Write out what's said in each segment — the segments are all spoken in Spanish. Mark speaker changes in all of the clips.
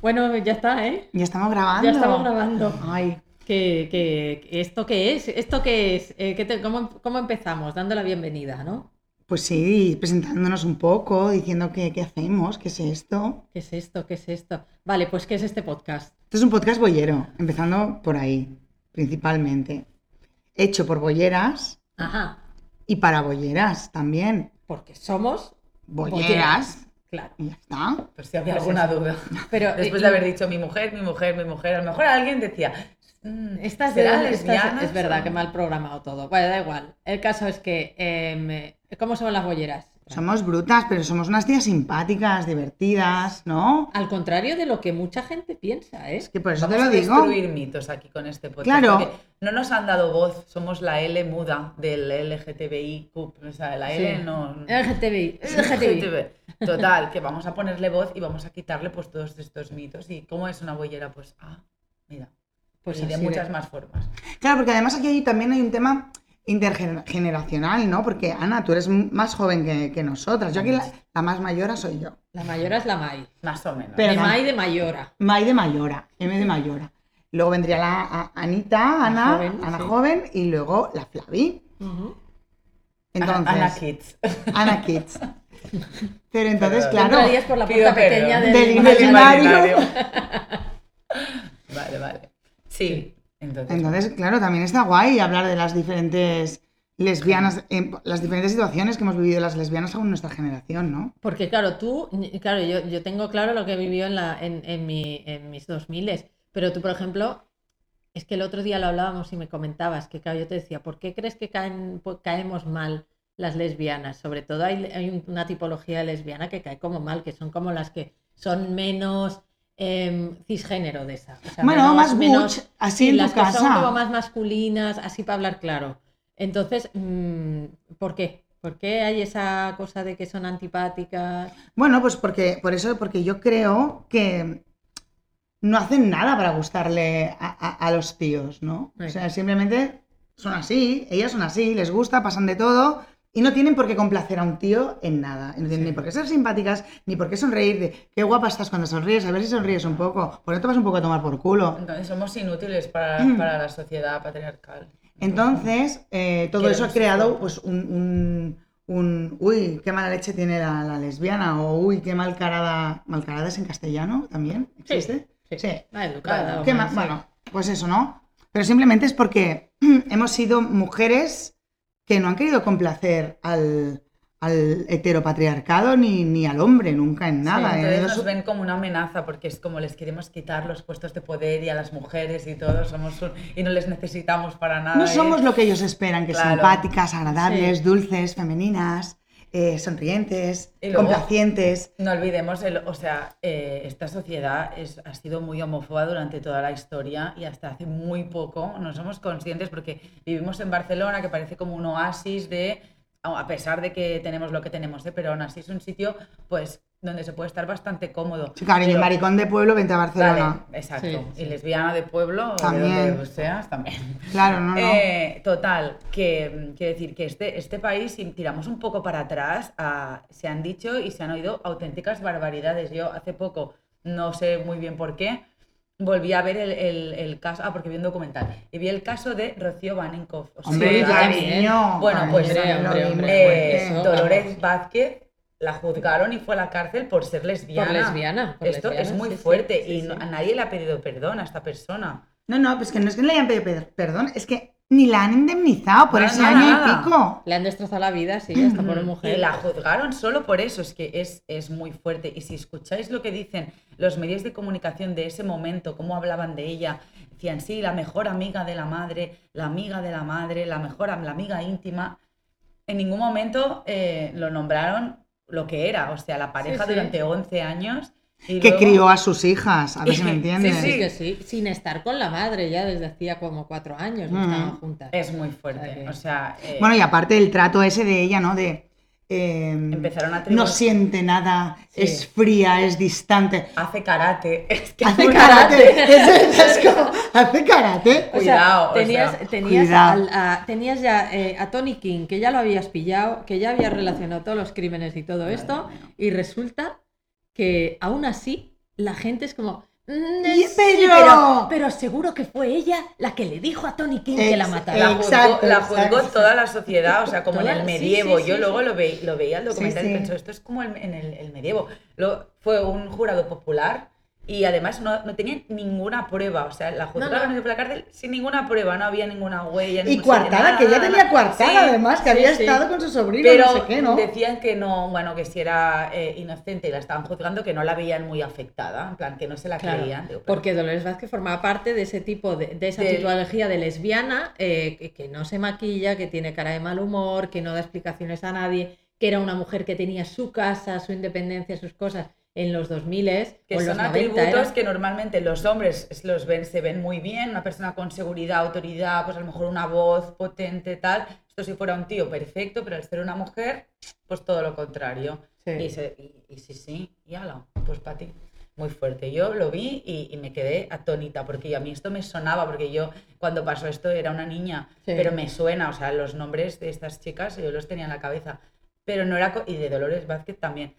Speaker 1: Bueno, ya está, ¿eh?
Speaker 2: Ya estamos grabando.
Speaker 1: Ya estamos grabando.
Speaker 2: Ay,
Speaker 1: ¿Qué, qué- esto qué es? ¿Esto qué es? Eh, ¿qué te- cómo, cómo empezamos? Dando la bienvenida, ¿no?
Speaker 2: pues sí, presentándonos un poco, diciendo qué, qué hacemos, qué es esto.
Speaker 1: ¿Qué es esto? ¿Qué es esto? Vale, pues ¿qué es este podcast?
Speaker 2: Esto es un podcast boyero, empezando por ahí, principalmente. Hecho por bolleras
Speaker 1: Ajá,
Speaker 2: y para bolleras también.
Speaker 1: porque somos
Speaker 2: Bolleras.
Speaker 1: Claro.
Speaker 2: Y ya está.
Speaker 3: Pues si había alguna duda.
Speaker 1: Pero
Speaker 3: Después
Speaker 1: y-
Speaker 3: de haber dicho mi mujer, mi mujer, mi mujer, a lo mejor alguien decía, "Mm,
Speaker 1: Estas de
Speaker 3: ¿será
Speaker 1: estas-
Speaker 3: lesbiana?
Speaker 1: es verdad
Speaker 3: o-?"
Speaker 1: que mal programado todo. Bueno, da igual. El caso es que em, ¿cómo son las bolleras?
Speaker 2: Somos brutas, pero somos unas tías simpáticas, divertidas, ¿no?
Speaker 1: Al contrario de lo que mucha gente piensa, ¿eh?
Speaker 2: Es que por eso
Speaker 3: Vamos
Speaker 2: te lo
Speaker 3: a
Speaker 2: digo.
Speaker 3: destruir mitos aquí con este podcast.
Speaker 2: Claro.
Speaker 3: No nos han dado voz, somos la L muda del LGTBI, o sea, la L
Speaker 1: Sí.
Speaker 3: no...
Speaker 1: LGTBI. LGTBI.
Speaker 3: LGTB. Total, que vamos a ponerle voz y vamos a quitarle pues todos estos mitos. ¿Y cómo es una bollera? Pues, ah, mira.
Speaker 1: Pues
Speaker 3: y de muchas
Speaker 1: de-
Speaker 3: más formas.
Speaker 2: Claro, porque además aquí también hay un tema intergeneracional, ¿no? Porque Ana, tú eres más joven que, que nosotras. Yo aquí la, la más mayora soy yo.
Speaker 1: La mayora es la Mai.
Speaker 3: Más o menos.
Speaker 2: Pero-
Speaker 1: de. Mai de mayora.
Speaker 2: May de Mayora, M de Mayora. Luego vendría la a- Anita, Ana,
Speaker 1: joven,
Speaker 2: Ana
Speaker 1: sí.
Speaker 2: joven, y luego la Flavi. Entonces,
Speaker 3: Ana Kids.
Speaker 2: Ana Kids. Pero entonces, claro,
Speaker 1: Entrarías por la puerta pequeña Del
Speaker 2: del imaginario.
Speaker 3: vale, vale. Sí. Entonces,
Speaker 2: entonces, claro, también está guay hablar de las diferentes lesbianas, en las diferentes situaciones que hemos vivido las lesbianas según nuestra generación, ¿no?
Speaker 1: Porque claro, tú, claro, yo, yo tengo claro lo que he vivido en, la, en, en, mi, en mis 2000, pero tú, por ejemplo, es que el otro día lo hablábamos y me comentabas que, claro, yo te decía, ¿por qué crees que caen, po- caemos mal las lesbianas? Sobre todo hay, hay un- una tipología de lesbiana que cae como mal, que son como las que son menos em, cisgénero de esa. o sea,
Speaker 2: Bueno,
Speaker 1: menos-
Speaker 2: más
Speaker 1: menos-
Speaker 2: así
Speaker 1: sí,
Speaker 2: en tu
Speaker 1: las son
Speaker 2: casa.
Speaker 1: como más masculinas, así para hablar claro. Entonces, mm, ¿por qué? ¿Por qué hay esa cosa de que son antipáticas?
Speaker 2: Bueno, pues porque, por eso, porque yo creo que no hacen nada para gustarle a, a- a los tíos, ¿no? O sea, simplemente son así, ellas son así, les gusta, pasan de todo y no tienen por qué complacer a un tío en nada. No tienen
Speaker 1: Sí.
Speaker 2: ni por qué ser simpáticas, ni por qué sonreír de qué guapa estás cuando sonríes, a ver si sonríes un poco. Por no te vas un poco a tomar por culo.
Speaker 3: entonces somos inútiles para,
Speaker 2: Mm.
Speaker 3: para la sociedad patriarcal.
Speaker 2: Entonces, eh, todo eso ha creado pues, un, un- un, uy, qué mala leche tiene la, la lesbiana, o uy, qué malcarada, malcarada es en castellano también,
Speaker 1: Sí,
Speaker 2: ¿existe?
Speaker 1: sí. Más educada.
Speaker 3: Bueno,
Speaker 1: o
Speaker 2: Qué
Speaker 1: más,
Speaker 2: ma-
Speaker 1: sí.
Speaker 2: bueno, pues eso, ¿no? Pero simplemente es porque hemos sido mujeres que no han querido complacer al, al heteropatriarcado ni, ni al hombre, nunca en nada.
Speaker 3: Entonces
Speaker 2: Ellos-
Speaker 3: nos ven como una amenaza porque es como les queremos quitar los puestos de poder y a las mujeres y todo somos un- y no les necesitamos para nada.
Speaker 2: no
Speaker 3: y-
Speaker 2: somos lo que ellos esperan, que
Speaker 3: Claro.
Speaker 2: simpáticas, agradables,
Speaker 1: Sí.
Speaker 2: dulces, femeninas, eh, sonrientes,
Speaker 3: luego-
Speaker 2: complacientes.
Speaker 3: No olvidemos, el, o sea, eh, esta sociedad es, ha sido muy homófoba durante toda la historia y hasta hace muy poco no somos conscientes porque vivimos en Barcelona, que parece como un oasis de, a pesar de que tenemos lo que tenemos, ¿eh? pero aún así es un sitio, pues, donde se puede estar bastante cómodo.
Speaker 2: Sí, cariño,
Speaker 3: Pero-
Speaker 2: maricón de pueblo, vente a Barcelona.
Speaker 3: Exacto.
Speaker 1: Sí,
Speaker 3: Y
Speaker 1: sí.
Speaker 3: lesbiana de pueblo, o
Speaker 2: También.
Speaker 3: de donde seas, también.
Speaker 2: Claro, no, no.
Speaker 3: Eh, total, que quiero decir que este, este país, si tiramos un poco para atrás, ah, se han dicho y se han oído auténticas barbaridades. Yo hace poco, no sé muy bien por qué, volví a ver el, el- el caso, ah, porque vi un documental, y vi el caso de Rocío Baninkoff. ¿Os
Speaker 2: Hombre,
Speaker 1: Sí,
Speaker 3: acordáis?
Speaker 1: yo también.
Speaker 2: cariño.
Speaker 3: Bueno, pues,
Speaker 1: hombre, hombre, hombre,
Speaker 3: Eh, Dolores. Vázquez la juzgaron y fue a la cárcel por ser lesbiana.
Speaker 1: Por lesbiana, por
Speaker 3: Esto
Speaker 1: lesbiana,
Speaker 3: es muy
Speaker 1: sí,
Speaker 3: fuerte
Speaker 1: sí,
Speaker 3: y
Speaker 1: sí.
Speaker 3: no- a nadie le ha pedido perdón a esta persona.
Speaker 2: No, no, pues que no es que le hayan pedido per- perdón, es que ni la han indemnizado por
Speaker 3: Nada,
Speaker 2: ese
Speaker 3: nada,
Speaker 2: año
Speaker 3: nada.
Speaker 2: y pico.
Speaker 1: Le han destrozado la vida, sí, hasta por
Speaker 3: Mm,
Speaker 1: mujer.
Speaker 3: Y la juzgaron solo por eso, es que es, es muy fuerte. Y si escucháis lo que dicen los medios de comunicación de ese momento, cómo hablaban de ella, decían, sí, la mejor amiga de la madre, la amiga de la madre, la mejor, la amiga íntima. En ningún momento eh, lo nombraron lo que era, o sea, la pareja
Speaker 1: sí.
Speaker 3: durante 11 años. y
Speaker 2: Que
Speaker 3: luego-
Speaker 2: crió a sus hijas, a ver si me entiendes.
Speaker 1: Sí, sí, que sí, sin estar con la madre ya desde hacía como cuatro años, no
Speaker 2: Mm.
Speaker 1: estaban juntas.
Speaker 3: Es muy
Speaker 1: O sea
Speaker 3: fuerte,
Speaker 1: que-
Speaker 3: o sea... eh,
Speaker 2: Bueno, y aparte el trato ese de ella, ¿no? De. Eh,
Speaker 3: Empezaron a
Speaker 2: no siente nada,
Speaker 1: Sí.
Speaker 2: es fría, es distante.
Speaker 3: Hace karate. Es que
Speaker 2: Hace karate. Es, es como, hace karate.
Speaker 1: O sea,
Speaker 3: Cuidado, o
Speaker 1: tenías,
Speaker 3: sea,
Speaker 1: tenías,
Speaker 2: cuidado.
Speaker 1: al- a, tenías ya eh, a Tony King, que ya lo habías pillado, que ya había relacionado todos los crímenes y todo esto, y resulta que aún así la gente es como, sí,
Speaker 2: pero-
Speaker 1: pero... pero seguro que fue ella la que le dijo a Tony King que la matara.
Speaker 3: La juzgó,
Speaker 2: Exacto,
Speaker 3: la juzgó toda la sociedad, o sea, como
Speaker 1: Toda-
Speaker 3: en el medievo.
Speaker 1: sí,
Speaker 3: Yo
Speaker 1: sí,
Speaker 3: luego
Speaker 1: sí.
Speaker 3: Lo, ve- lo veía el documental
Speaker 2: Sí,
Speaker 3: y
Speaker 2: sí.
Speaker 3: pensé, esto es como el- en el, el medievo. Lo, fue un jurado popular y además no, no tenía ninguna prueba. O sea, la juzgaron
Speaker 1: no.
Speaker 3: por la cárcel sin ninguna prueba, no había ninguna huella.
Speaker 2: Y
Speaker 3: nada,
Speaker 2: que
Speaker 3: nada,
Speaker 2: tenía
Speaker 3: Sí,
Speaker 2: además, que
Speaker 1: sí,
Speaker 2: había
Speaker 1: sí.
Speaker 2: estado con su sobrino,
Speaker 3: Pero
Speaker 2: no sé qué, ¿no?
Speaker 3: decían que no, bueno, que si era eh, inocente y la estaban juzgando, que no la veían muy afectada, en plan, que no se la
Speaker 1: Claro,
Speaker 3: creían. Digo,
Speaker 1: porque Dolores Vázquez formaba parte de ese tipo de, de esa tipología de lesbiana eh, que, que no se maquilla, que tiene cara de mal humor, que no da explicaciones a nadie, que era una mujer que tenía su casa, su independencia, sus cosas en los 2000
Speaker 3: que
Speaker 1: o en los
Speaker 3: son
Speaker 1: 90
Speaker 3: atributos
Speaker 1: era-
Speaker 3: que normalmente los hombres los ven, se ven muy bien, una persona con seguridad, autoridad, pues a lo mejor una voz potente, tal. Esto si fuera un tío, perfecto, pero al ser una mujer, pues todo lo contrario.
Speaker 1: Sí.
Speaker 3: Y, se- y- y sí, sí, y ala, pues para ti. Muy fuerte. Yo lo vi y, y me quedé atónita, porque a mí esto me sonaba, porque yo cuando pasó esto era una niña,
Speaker 1: Sí.
Speaker 3: pero me suena, o sea, los nombres de estas chicas yo los tenía en la cabeza, pero no era, y de Dolores Vázquez también,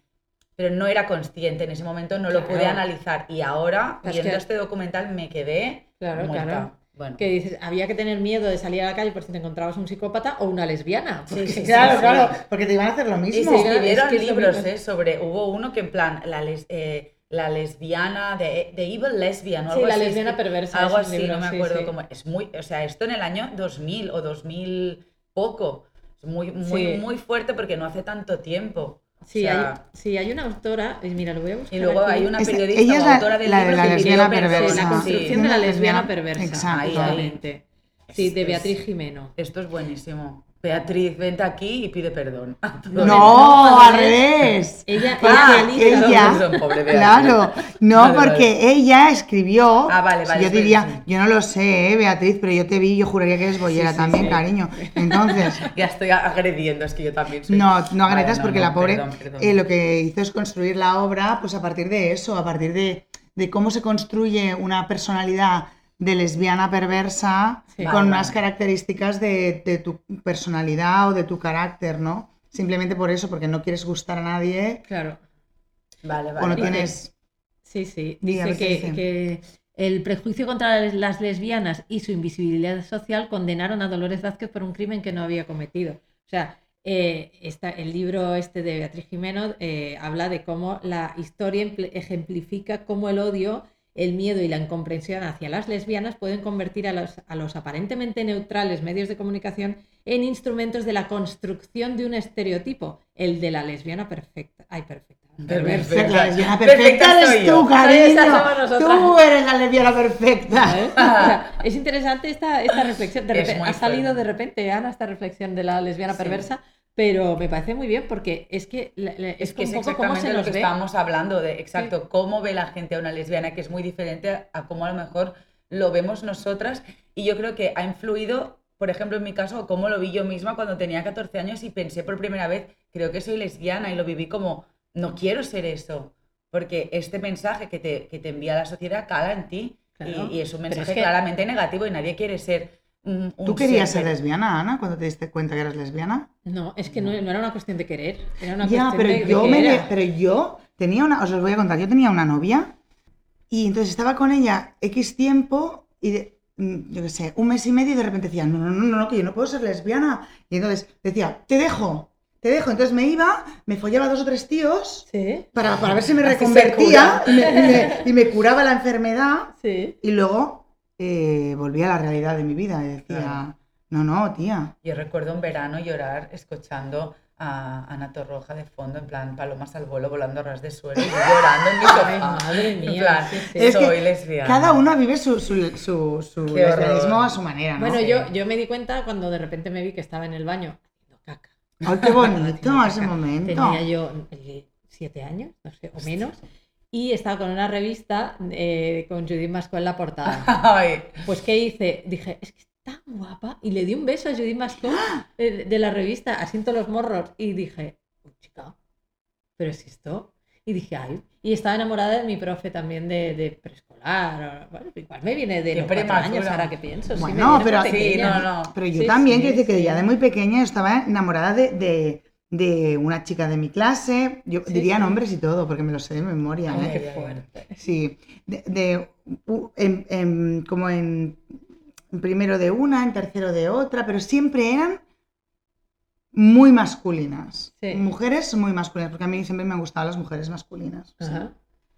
Speaker 3: pero no era consciente, en ese momento no lo pude analizar, y ahora, viendo
Speaker 1: que-
Speaker 3: este documental, me quedé
Speaker 1: Claro,
Speaker 3: muerta.
Speaker 1: claro.
Speaker 3: Bueno,
Speaker 1: que dices, había que tener miedo de salir a la calle por si te encontrabas un psicópata o una lesbiana.
Speaker 3: Sí,
Speaker 1: porque-
Speaker 3: sí,
Speaker 2: Claro,
Speaker 3: sí.
Speaker 2: claro, porque te iban a hacer lo
Speaker 3: Y
Speaker 2: mismo.
Speaker 3: se
Speaker 1: Sí,
Speaker 3: escribieron
Speaker 1: es que
Speaker 3: libros eh, sobre. Hubo uno que, en plan, la, les- eh, la lesbiana, de, Evil Lesbian o
Speaker 1: Sí,
Speaker 3: algo
Speaker 1: la
Speaker 3: así.
Speaker 1: lesbiana perversa,
Speaker 3: Algo así,
Speaker 1: libro,
Speaker 3: no me
Speaker 1: sí,
Speaker 3: acuerdo
Speaker 1: sí.
Speaker 3: cómo. Es muy. O sea, esto en el año 2000 o 2000 poco. Es muy, muy,
Speaker 1: Sí.
Speaker 3: muy fuerte porque no hace tanto tiempo.
Speaker 1: Sí,
Speaker 3: O
Speaker 1: hay,
Speaker 3: sea,
Speaker 1: sí, hay una autora, y mira, lo voy a buscar.
Speaker 3: Y luego
Speaker 1: aquí.
Speaker 3: hay una periodista
Speaker 2: ella es
Speaker 3: o
Speaker 2: la-
Speaker 3: autora del
Speaker 2: la de
Speaker 3: libro
Speaker 2: la
Speaker 3: que pidió
Speaker 2: lesbiana perversa.
Speaker 1: Sí, la
Speaker 2: Sí,
Speaker 1: construcción de la lesbiana
Speaker 2: lesbiana-
Speaker 1: perversa.
Speaker 2: exacto.
Speaker 3: Ahí, ahí.
Speaker 1: Sí, de Beatriz Jimeno.
Speaker 3: Esto es buenísimo. Beatriz, vente aquí y pide perdón. todos.
Speaker 2: No,
Speaker 1: al
Speaker 2: revés.
Speaker 1: Ella,
Speaker 3: Ah,
Speaker 1: ella analiza-
Speaker 2: ella-
Speaker 3: Perdón, pobre Beatriz.
Speaker 2: Claro, no,
Speaker 3: Vale,
Speaker 2: porque
Speaker 3: vale.
Speaker 2: ella escribió.
Speaker 3: Ah, vale, vale,
Speaker 2: Yo diría,
Speaker 3: sí.
Speaker 2: yo no lo sé, eh, Beatriz, pero yo te vi, yo juraría que eres bollera
Speaker 1: Sí, sí,
Speaker 2: también, cariño. Entonces,
Speaker 3: Ya estoy agrediendo, es que yo también soy.
Speaker 2: no, no agredas
Speaker 3: no,
Speaker 2: porque
Speaker 3: no,
Speaker 2: la pobre
Speaker 3: perdón, perdón.
Speaker 2: eh, lo que hizo es construir la obra, pues a partir de eso, a partir de, de cómo se construye una personalidad de lesbiana perversa
Speaker 1: Sí.
Speaker 2: con
Speaker 3: Vale,
Speaker 2: unas
Speaker 3: vale.
Speaker 2: características de, de tu personalidad o de tu carácter, ¿no? Simplemente por eso, porque no quieres gustar a nadie
Speaker 1: Claro.
Speaker 3: Vale,
Speaker 2: o no
Speaker 3: vale.
Speaker 2: Tienes...
Speaker 1: Sí, sí. Dice que, que el prejuicio contra las lesbianas y su invisibilidad social condenaron a Dolores Vázquez por un crimen que no había cometido. O sea, eh, esta- el libro este de Beatriz Jimeno eh, habla de cómo la historia ejemplifica cómo el odio, el miedo y la incomprensión hacia las lesbianas pueden convertir a los, a los aparentemente neutrales medios de comunicación en instrumentos de la construcción de un estereotipo, el de la lesbiana perfecta. Ay, perfecta.
Speaker 3: Perversa.
Speaker 2: La lesbiana
Speaker 3: Perfecta
Speaker 2: perfecta eres tú, cariño. Tú eres la lesbiana perfecta.
Speaker 1: sea, es interesante esta, esta reflexión. De
Speaker 3: Es
Speaker 1: ha salido de repente, Ana, esta reflexión de la lesbiana
Speaker 3: Sí.
Speaker 1: perversa, pero me parece muy bien porque es que la- la- es,
Speaker 3: Es que es
Speaker 1: un poco cómo
Speaker 3: exactamente
Speaker 1: se
Speaker 3: lo
Speaker 1: nos
Speaker 3: que
Speaker 1: ve.
Speaker 3: estábamos hablando de, exacto, cómo ve la gente a una lesbiana, que es muy diferente a, cómo a lo mejor lo vemos nosotras. Y yo creo que ha influido, por ejemplo, en mi caso, cómo lo vi yo misma cuando tenía 14 años y pensé por primera vez, creo que soy lesbiana y lo viví como, no quiero ser eso. Porque este mensaje que te, que te envía la sociedad cala en ti
Speaker 1: Claro,
Speaker 3: y, y es un
Speaker 1: es
Speaker 3: mensaje
Speaker 1: que-
Speaker 3: claramente negativo y nadie quiere ser un,
Speaker 2: ¿Tú querías
Speaker 3: ser
Speaker 2: ser lesbiana, Ana, cuando te diste cuenta que eras lesbiana?
Speaker 1: No, es que no, no era una cuestión de querer, era una
Speaker 2: Ya,
Speaker 1: cuestión
Speaker 2: pero
Speaker 1: de, de
Speaker 2: yo, me le- pero yo tenía una, os lo voy a contar, yo tenía una novia y entonces estaba con ella X tiempo y de- mm, yo qué sé, un mes y medio y de repente decía, no, no, no, no, que yo no puedo ser lesbiana. Y entonces decía, te dejo, te dejo. Entonces me iba, me follaba dos o tres tíos
Speaker 1: Sí,
Speaker 2: para, para ver si me reconvertía
Speaker 3: cura.
Speaker 2: y me, y me- y me curaba la enfermedad
Speaker 1: sí.
Speaker 2: y luego eh, volví a la realidad de mi vida y decía,
Speaker 3: Claro.
Speaker 2: no, no, tía.
Speaker 3: Yo recuerdo un verano llorar escuchando a Ana Torroja de fondo, en plan palomas al vuelo volando a ras de suelo y llorando en mi sofá.
Speaker 1: madre
Speaker 3: En
Speaker 1: mía,
Speaker 3: plan,
Speaker 1: sí, sí.
Speaker 2: Es que
Speaker 3: soy lesbiana.
Speaker 2: Cada uno vive su, su, su, su lesbianismo a su manera, ¿no?
Speaker 1: Bueno,
Speaker 3: Sí.
Speaker 1: yo, yo me di cuenta cuando de repente me vi que estaba en el baño haciendo caca.
Speaker 2: Ay, qué bonito ese momento.
Speaker 1: Tenía yo eh, siete años, no sé, o menos. Y estaba con una revista eh, con Judith Masco en la portada.
Speaker 3: Ay,
Speaker 1: Pues, ¿qué hice? Dije, es que está guapa. Y le di un beso a Judith Masco
Speaker 2: ¡Ah!
Speaker 1: eh, de la revista, asiento los morros. Y dije, "Oh, chica, ¿pero es esto? Y dije, ay. Y estaba enamorada de mi profe también de, de preescolar. Bueno, igual me viene de los cuatro años ahora que pienso. sí,
Speaker 2: Bueno,
Speaker 1: viene
Speaker 2: pero
Speaker 3: sí, no, no.
Speaker 2: Pero yo
Speaker 1: Sí,
Speaker 2: también,
Speaker 1: sí,
Speaker 2: quiero decir que
Speaker 1: sí.
Speaker 2: ya de muy pequeña yo estaba enamorada de, de, de una chica de mi clase, yo
Speaker 1: Sí,
Speaker 2: diría
Speaker 1: sí.
Speaker 2: nombres y todo, porque me lo sé de memoria.
Speaker 1: Ay,
Speaker 2: ¿eh?
Speaker 1: qué fuerte.
Speaker 2: Sí, de, de- u- en- en- como en, en primero de una, en tercero de otra, pero siempre eran muy masculinas.
Speaker 1: Sí.
Speaker 2: Mujeres muy masculinas, porque a mí siempre me han gustado las mujeres masculinas.
Speaker 1: Ajá.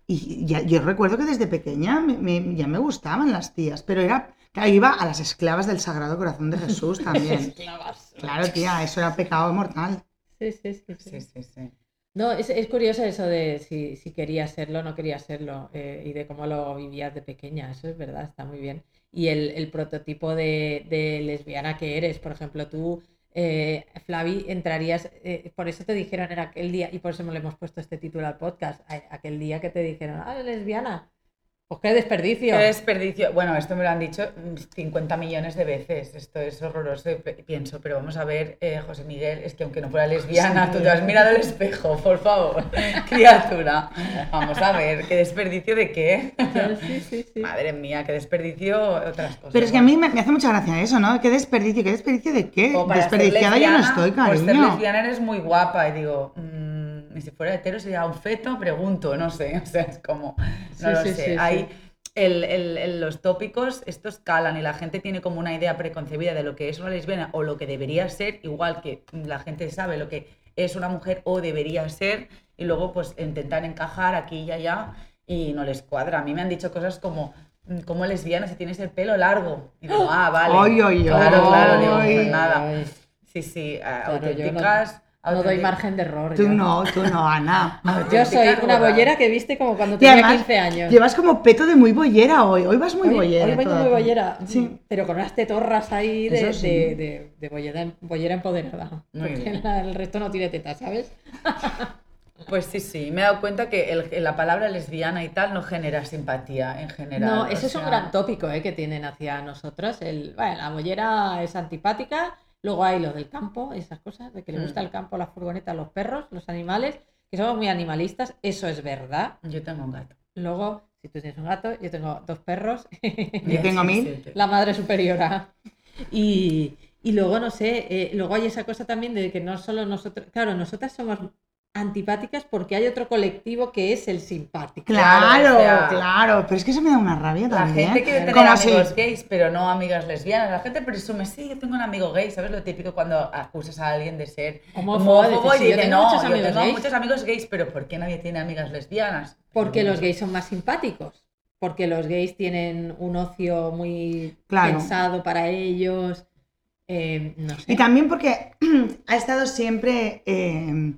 Speaker 2: Y ya, yo recuerdo que desde pequeña me- me- ya me gustaban las tías, pero era, claro, iba a las esclavas del Sagrado Corazón de Jesús también.
Speaker 1: Esclavas.
Speaker 2: Claro, tía, eso era pecado mortal.
Speaker 1: Sí, sí, sí, sí.
Speaker 3: Sí, sí, sí.
Speaker 1: No, es, es curioso eso de si, si querías serlo o no querías serlo eh, y de cómo lo vivías de pequeña, eso es verdad, está muy bien. Y el, el prototipo de, de lesbiana que eres, por ejemplo, tú, eh, Flavi, entrarías, eh, por eso te dijeron en aquel día, y por eso le hemos puesto este título al podcast, aquel día que te dijeron, ah, lesbiana, pues qué desperdicio.
Speaker 3: Qué desperdicio. Bueno, esto me lo han dicho mm, 50 millones de veces. Esto es horroroso. Pienso, pero vamos a ver, eh, José Miguel, es que aunque no fuera lesbiana, tú te has mirado al espejo, por favor, criatura. Vamos a ver, ¿qué desperdicio de qué?
Speaker 1: Sí, sí, sí.
Speaker 3: Madre mía, qué desperdicio otras cosas.
Speaker 2: Pero es que a mí me, me hace mucha gracia eso, ¿no? ¿Qué desperdicio? ¿Qué desperdicio de qué?
Speaker 3: Ser
Speaker 2: Desperdiciada yo no estoy,
Speaker 3: Por ser
Speaker 2: cariño.
Speaker 3: lesbiana eres muy guapa. Y digo, mm, y si fuera hetero sería un feto, pregunto, no sé. O sea, es como, no
Speaker 1: Sí,
Speaker 3: lo
Speaker 1: sí,
Speaker 3: sé.
Speaker 1: sí,
Speaker 3: Hay el- el- el- los tópicos, estos calan y la gente tiene como una idea preconcebida de lo que es una lesbiana o lo que debería ser, igual que la gente sabe lo que es una mujer o debería ser, y luego pues intentar encajar aquí y allá y no les cuadra. A mí me han dicho cosas como, mm, como lesbiana si tienes el pelo largo. Y digo, ah, vale.
Speaker 2: Ay, ay,
Speaker 3: claro, claro, digo, pues nada. Sí, sí,
Speaker 1: claro, no-
Speaker 3: auténticas.
Speaker 1: No, doy margen de error.
Speaker 2: Tú
Speaker 1: yo.
Speaker 2: no, tú no, Ana.
Speaker 1: Yo soy una bollera que viste como cuando tenía
Speaker 2: además,
Speaker 1: 15 años.
Speaker 2: llevas como peto de muy bollera hoy. Hoy vas muy
Speaker 1: hoy,
Speaker 2: bollera.
Speaker 1: hoy vengo muy bollera,
Speaker 2: Sí.
Speaker 1: pero con unas tetorras ahí de,
Speaker 2: sí.
Speaker 1: de, de- de bollera, bollera empoderada.
Speaker 3: Muy
Speaker 1: porque
Speaker 3: bien.
Speaker 1: la- el resto no tiene tetas, ¿sabes?
Speaker 3: Pues sí, sí, me he dado cuenta que el- la palabra lesbiana y tal no genera simpatía en general.
Speaker 1: No,
Speaker 3: o
Speaker 1: eso es un
Speaker 3: sea,
Speaker 1: gran tópico eh, que tienen hacia nosotros. El, bueno, la bollera es antipática, luego hay lo del campo, esas cosas, de que le gusta
Speaker 3: Mm.
Speaker 1: el campo, la furgoneta, los perros, los animales, que somos muy animalistas, eso es verdad.
Speaker 3: Yo tengo un gato.
Speaker 1: Luego, si tú tienes un gato, yo tengo dos perros.
Speaker 2: Yo tengo mil.
Speaker 3: 17.
Speaker 1: la madre superiora. Y, y luego, no sé, eh, luego hay esa cosa también de que no solo nosotros, claro, nosotras somos antipáticas porque hay otro colectivo que es el simpático.
Speaker 2: Claro,
Speaker 3: Claro, o sea,
Speaker 2: claro. Pero es que eso me da una rabia
Speaker 3: La
Speaker 2: también.
Speaker 3: gente quiere tener
Speaker 2: Como si-
Speaker 3: amigos gays, pero no amigas lesbianas. La gente presume, sí, yo tengo un amigo gay. ¿Sabes lo típico cuando acusas a alguien de ser
Speaker 1: Homófobo,
Speaker 3: y
Speaker 1: "Sí, yo
Speaker 3: dice,
Speaker 1: tengo
Speaker 3: no,
Speaker 1: muchos
Speaker 3: yo
Speaker 1: amigos
Speaker 3: tengo
Speaker 1: gays".
Speaker 3: muchos amigos gays, pero ¿por qué nadie tiene amigas lesbianas?
Speaker 1: Porque los gays son más simpáticos. Porque los gays tienen un ocio muy
Speaker 2: Claro.
Speaker 1: pensado para ellos. eh, no sé.
Speaker 2: Y también porque ha estado siempre eh,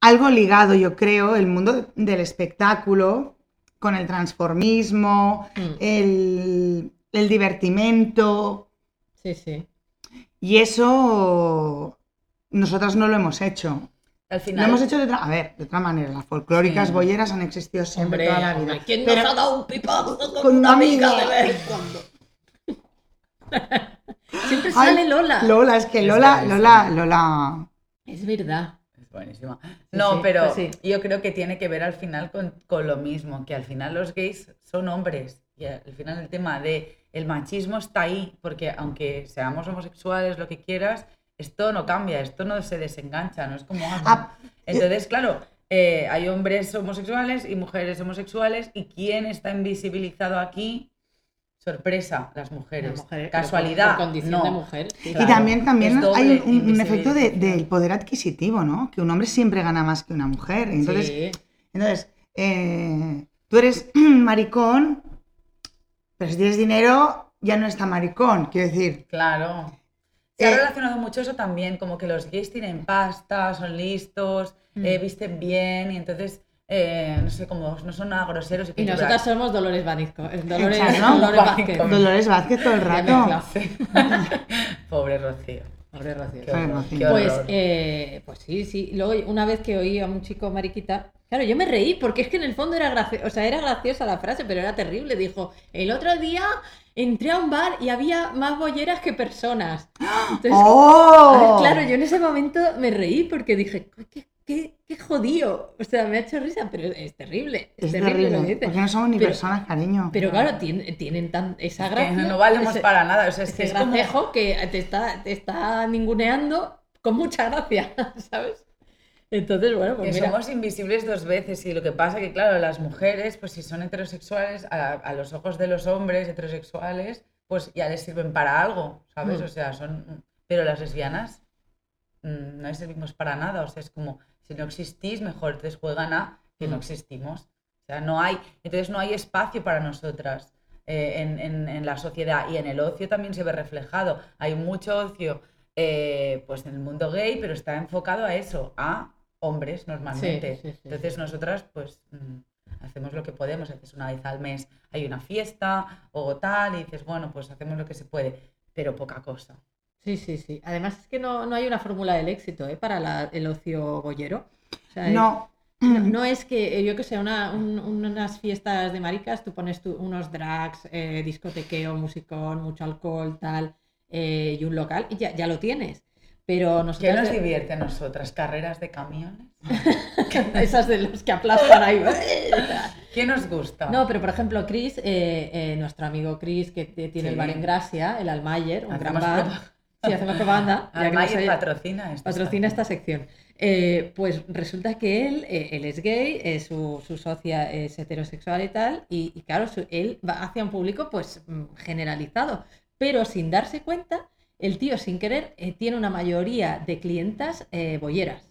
Speaker 2: algo ligado, yo creo, el mundo del espectáculo con el transformismo,
Speaker 1: Mm,
Speaker 2: el, el divertimento,
Speaker 1: Sí, sí.
Speaker 2: y eso nosotras no lo hemos hecho.
Speaker 3: Al
Speaker 2: Lo
Speaker 3: final,
Speaker 2: hemos hecho de otra, a ver, de otra manera. Las folclóricas
Speaker 3: Sí.
Speaker 2: bolleras han existido siempre
Speaker 1: Hombre,
Speaker 2: toda la vida.
Speaker 1: hombre, ¿quién
Speaker 2: Pero-
Speaker 1: nos ha dado un pipazo con,
Speaker 2: con
Speaker 1: una amiga
Speaker 2: amiga.
Speaker 1: de vez en cuando? Siempre
Speaker 2: Ay,
Speaker 1: sale Lola.
Speaker 2: Lola, es que Lola, Lola. Lola.
Speaker 1: Es verdad.
Speaker 3: Buenísima. No,
Speaker 1: sí,
Speaker 3: pero
Speaker 1: pues sí.
Speaker 3: yo creo que tiene que ver al final con, con lo mismo, que al final los gays son hombres y al final el tema de el machismo está ahí, porque aunque seamos homosexuales, lo que quieras, esto no cambia, esto no se desengancha, no es como... ah,
Speaker 2: Ah,
Speaker 3: Entonces, claro, eh, hay hombres homosexuales y mujeres homosexuales y ¿quién está invisibilizado aquí? Sorpresa, las mujeres.
Speaker 1: Mujer,
Speaker 3: Casualidad,
Speaker 1: Por, por condición
Speaker 3: no.
Speaker 1: de mujer. sí.
Speaker 2: Y también, también
Speaker 3: doble
Speaker 2: hay un, efecto de- del poder adquisitivo, ¿no? Que un hombre siempre gana más que una mujer. Entonces,
Speaker 1: Sí.
Speaker 2: entonces eh, tú eres maricón, pero si tienes dinero, ya no está maricón. Quiero decir,
Speaker 3: Claro. Se ha
Speaker 2: Eh,
Speaker 3: relacionado mucho eso también, como que los gays tienen pasta, son listos,
Speaker 1: Mm.
Speaker 3: eh, visten bien y entonces, eh, no sé, como no son nada groseros. Y,
Speaker 1: Y nosotras somos Dolores Vanizco. eh, Dolores,
Speaker 2: Exacto.
Speaker 1: Dolores. Vázquez.
Speaker 2: Dolores Vázquez todo el rato.
Speaker 3: Pobre Rocío.
Speaker 1: Pobre Rocío.
Speaker 3: Qué
Speaker 2: Pobre
Speaker 3: horror,
Speaker 2: Rocío.
Speaker 3: qué
Speaker 1: Pues, eh, pues sí, sí. Luego, una vez que oí a un chico mariquita, claro, yo me reí porque es que en el fondo era graciosa, o sea, era graciosa la frase, pero era terrible. Dijo, el otro día entré a un bar y había más bolleras que personas. Entonces,
Speaker 2: ¡Oh!
Speaker 1: ver, claro, yo en ese momento me reí porque dije, qué, qué, qué jodido. O sea, me ha hecho risa, pero es terrible. Es,
Speaker 2: Es
Speaker 1: terrible, lo que
Speaker 2: terrible,
Speaker 1: dice.
Speaker 2: porque no somos ni
Speaker 1: Pero-
Speaker 2: personas, cariño.
Speaker 1: Pero claro, tienen, tienen tan, esa
Speaker 3: Es que
Speaker 1: gracia.
Speaker 3: no valemos
Speaker 1: ese-
Speaker 3: para nada. O sea, es que
Speaker 1: ese
Speaker 3: es como...
Speaker 1: que te está, te está ninguneando con mucha gracia, ¿sabes? Entonces, bueno, pues
Speaker 3: que
Speaker 1: mira.
Speaker 3: somos invisibles dos veces y lo que pasa que, claro, las mujeres, pues si son heterosexuales, a, a los ojos de los hombres heterosexuales, pues ya les sirven para algo, ¿sabes?
Speaker 1: Mm.
Speaker 3: O sea, son... Pero las lesbianas mm, no servimos para nada, o sea, es como, si no existís, mejor te juegan a que no
Speaker 1: Mm.
Speaker 3: existimos. O sea, no hay, entonces no hay espacio para nosotras eh, en, en- en la sociedad y en el ocio también se ve reflejado. Hay mucho ocio eh, pues en el mundo gay, pero está enfocado a eso, a hombres normalmente.
Speaker 1: Sí, sí, sí,
Speaker 3: Entonces nosotras pues mm, hacemos lo que podemos, haces una vez al mes, hay una fiesta o tal, y dices, bueno, pues hacemos lo que se puede, pero poca cosa.
Speaker 1: Sí, sí, sí. Además es que no, no hay una fórmula del éxito ¿eh? para la- el ocio boyero. O sea, es-
Speaker 2: No.
Speaker 1: no, es que, eh, yo que sé, una- un- unas fiestas de maricas, tú pones tú unos drags, eh, discotequeo, musicón, mucho alcohol, tal, eh, y un local, y ya, ya lo tienes. Pero
Speaker 3: ¿Qué
Speaker 1: nosotros
Speaker 3: nos divierte a nosotras? ¿Carreras de camiones?
Speaker 1: esas de los que aplastan ahí.
Speaker 3: ¿Qué nos gusta?
Speaker 1: No, pero por ejemplo, Chris, eh, eh, nuestro amigo Chris, que t- tiene el bar en Gracia, el Almayer, un gran bar. Sí, hacemos propaganda. ya que
Speaker 3: Almayer
Speaker 1: nos oye-
Speaker 3: patrocina esto.
Speaker 1: patrocina esta sección. Eh, pues resulta que él, eh, él es gay, eh, su, su socia es heterosexual y tal, y, y claro, su- él va hacia un público pues mm, generalizado, pero sin darse cuenta, el tío sin querer eh, tiene una mayoría de clientas eh, bolleras.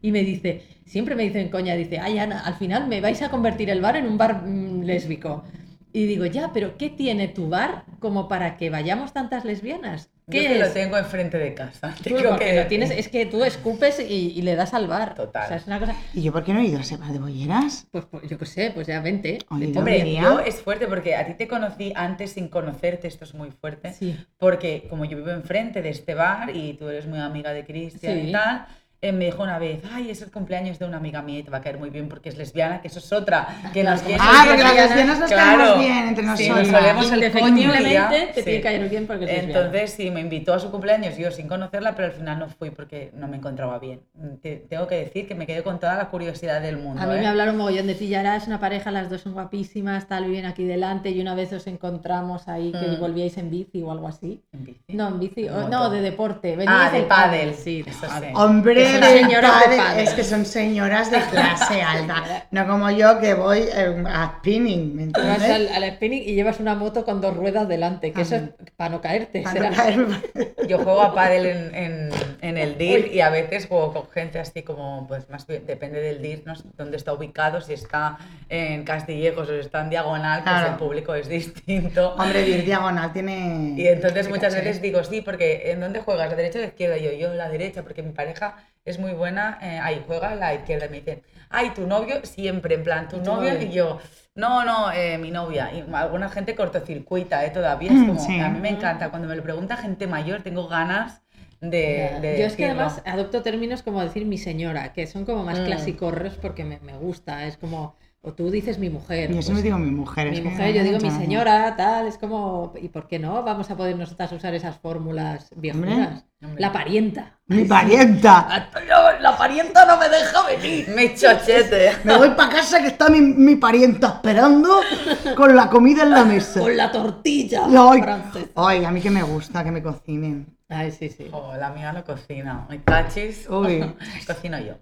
Speaker 1: Y me dice, siempre me dicen coña, dice, ay Ana, al final me vais a convertir el bar en un bar mm, lésbico. Y digo, ya, pero ¿qué tiene tu bar como para que vayamos tantas lesbianas?
Speaker 3: Yo
Speaker 1: ¿Qué
Speaker 3: que
Speaker 1: es?
Speaker 3: lo tengo enfrente de casa.
Speaker 1: Porque
Speaker 3: que
Speaker 1: lo tienes, es que tú escupes y, y le das al bar.
Speaker 3: Total.
Speaker 1: O sea, es una cosa.
Speaker 2: ¿Y yo por qué no he ido a ese bar de bolleras?
Speaker 1: Pues, pues, yo qué sé, pues ya vente.
Speaker 2: Yo
Speaker 3: Hombre, yo es fuerte porque a ti te conocí antes sin conocerte, esto es muy fuerte.
Speaker 1: Sí.
Speaker 3: Porque como yo vivo enfrente de este bar y tú eres muy amiga de Cristian
Speaker 1: Sí.
Speaker 3: y tal, eh, me dijo una vez, ay, es el cumpleaños de una amiga mía y te va a caer muy bien porque es lesbiana, que eso es otra. Que
Speaker 1: como
Speaker 3: quiere-
Speaker 2: Ah, porque las
Speaker 1: lesbianas,
Speaker 2: nos
Speaker 3: claro.
Speaker 2: caemos bien entre
Speaker 3: Sí,
Speaker 2: nosotras.
Speaker 3: nos solemos el coño y ya.
Speaker 1: Te
Speaker 3: Sí.
Speaker 1: tiene que caer bien porque es lesbiana.
Speaker 3: Entonces sí, me invitó a su cumpleaños yo sin conocerla, pero al final no fui porque no me encontraba bien. Te- tengo que decir que me quedé con toda la curiosidad del mundo.
Speaker 1: A mí
Speaker 3: ¿eh?
Speaker 1: me hablaron mogollón de ti, ya eras una pareja, las dos son guapísimas, tal, viven aquí delante y una vez os encontramos ahí que
Speaker 3: Mm.
Speaker 1: volvíais en bici o algo así.
Speaker 3: En bici.
Speaker 1: No, en bici, o- no, de deporte.
Speaker 3: Ah,
Speaker 1: veníais
Speaker 3: de
Speaker 1: del
Speaker 3: pádel.
Speaker 1: Sí, de
Speaker 3: Eso
Speaker 1: pádel.
Speaker 3: sí.
Speaker 2: Hombre,
Speaker 1: son señoras de
Speaker 2: es que son señoras de clase alta. No como yo que voy eh, a spinning, ¿me
Speaker 1: vas al, al spinning y llevas una moto con dos ruedas delante, que eso es
Speaker 2: Ah.
Speaker 1: para no caerte.
Speaker 2: Para no caerme.
Speaker 3: Yo juego a pádel en, en, en el DIR y a veces juego con gente así como, pues más depende del DIR, no sé dónde está ubicado, si está en Castillejos o si está en Diagonal, pues
Speaker 2: Claro.
Speaker 3: el público es distinto.
Speaker 2: Hombre, Dir Diagonal tiene.
Speaker 3: Y entonces muchas veces digo, sí, porque ¿en dónde juegas? ¿La derecha o la izquierda? Y yo, yo la derecha, porque mi pareja es muy buena, eh, ahí juega la izquierda. Y me dicen, ay, tu novio, siempre, en plan, tu
Speaker 1: ¿Y tu
Speaker 3: novio.
Speaker 1: novio?
Speaker 3: Y yo, no, no, eh, mi novia. Y alguna gente cortocircuita, ¿eh? Todavía es como,
Speaker 2: Sí.
Speaker 3: a mí me encanta. Cuando me lo pregunta gente mayor, tengo ganas de.
Speaker 1: Ya.
Speaker 3: de
Speaker 1: Yo es que
Speaker 3: decirlo.
Speaker 1: además adopto términos como decir mi señora, que son como más
Speaker 3: Mm.
Speaker 1: clasicorros porque me, me gusta. Es como, o tú dices mi mujer.
Speaker 2: Yo
Speaker 1: pues,
Speaker 2: siempre digo mi mujer.
Speaker 1: mi
Speaker 2: es
Speaker 1: mujer, yo digo mi señora, tal, es como, ¿y por qué no? Vamos a poder nosotras usar esas fórmulas viejunas. La parienta.
Speaker 2: Mi parienta.
Speaker 1: La parienta no me deja venir.
Speaker 3: Mi chochete.
Speaker 2: Me voy para casa que está mi, mi parienta esperando con la comida en la mesa.
Speaker 1: Con la tortilla
Speaker 2: Ay, ay, a mí que me gusta que me cocinen.
Speaker 1: Ay, sí, sí.
Speaker 3: Oh, la mía lo cocina. Mi cachis.
Speaker 2: Uy.
Speaker 3: Cocino yo.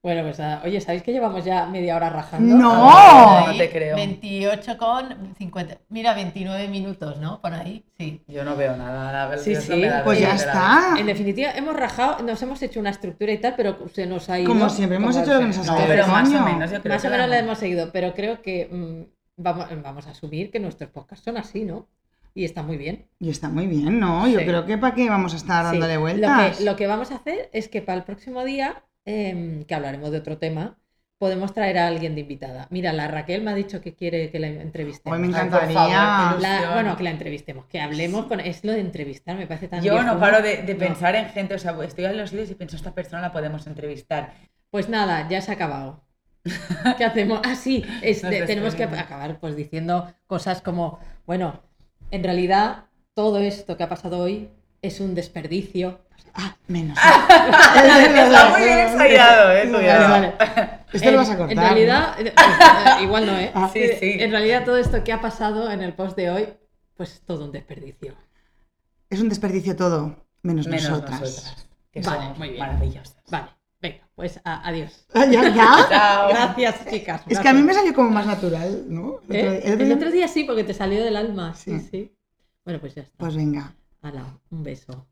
Speaker 1: Bueno, pues nada. Oye, ¿sabéis que llevamos ya media hora rajando?
Speaker 2: ¡No!
Speaker 3: No te creo.
Speaker 1: 28 con 50. Mira, 29 minutos, ¿no? Por ahí, sí.
Speaker 3: Yo no veo nada. La verdad,
Speaker 1: Sí,
Speaker 3: no
Speaker 1: sí,
Speaker 3: me da
Speaker 2: Pues ya está.
Speaker 1: En definitiva, hemos rajado, nos hemos hecho una estructura y tal, pero se nos ha ido.
Speaker 2: Como siempre, hemos hecho lo que nos ha
Speaker 3: No,
Speaker 2: salido.
Speaker 3: pero más o menos. Yo creo
Speaker 1: Más
Speaker 3: que
Speaker 1: o menos
Speaker 3: la-
Speaker 1: la hemos seguido, pero creo que mm, vamos, vamos a asumir que nuestros podcasts son así, ¿no? Y está muy bien.
Speaker 2: Y está muy bien, ¿no? Yo creo que para qué vamos a estar
Speaker 1: Sí.
Speaker 2: dándole
Speaker 1: Lo
Speaker 2: vueltas.
Speaker 1: que, lo que vamos a hacer es que para el próximo día, em, que hablaremos de otro tema, podemos traer a alguien de invitada. Mira, la Raquel me ha dicho que quiere que la entrevistemos.
Speaker 2: Hoy me encantaría.
Speaker 3: favor,
Speaker 1: La- bueno, que la entrevistemos, que hablemos con... Es lo de entrevistar, me parece tan
Speaker 3: Yo no paro de, de
Speaker 1: No.
Speaker 3: pensar en gente, o sea, estoy en los sitios y pienso, esta persona la podemos entrevistar.
Speaker 1: Pues nada, ya se ha acabado. ¿Qué hacemos? Ah, sí, es
Speaker 3: Nos
Speaker 1: de- tenemos que acabar pues diciendo cosas como, bueno, en realidad todo esto que ha pasado hoy es un desperdicio.
Speaker 2: Ah, menos.
Speaker 3: Está muy bien ensayado, eh, cuidado.
Speaker 1: Vale, vale.
Speaker 2: Esto
Speaker 1: En-
Speaker 2: lo vas a cortar.
Speaker 1: En realidad, eh, eh, igual no, ¿eh?
Speaker 2: Ah.
Speaker 3: Sí, sí.
Speaker 1: En realidad todo esto que ha pasado en el post de hoy, pues es todo un desperdicio.
Speaker 2: Es un desperdicio todo, menos,
Speaker 3: Menos
Speaker 2: nosotras.
Speaker 3: nosotras. que
Speaker 1: Vale,
Speaker 3: son
Speaker 1: muy bien.
Speaker 3: maravillosas.
Speaker 1: Vale, venga, pues a- adiós.
Speaker 2: Ah, ¿Ya?
Speaker 1: Gracias, chicas.
Speaker 2: Es que a mí me salió como más natural, ¿no? El otro-
Speaker 1: ¿Eh?
Speaker 2: el otro
Speaker 1: El
Speaker 2: día-
Speaker 1: otro día sí, porque te salió del alma. Sí,
Speaker 2: Sí.
Speaker 1: sí. Bueno, pues ya está.
Speaker 2: Pues venga.
Speaker 1: Hala, un beso.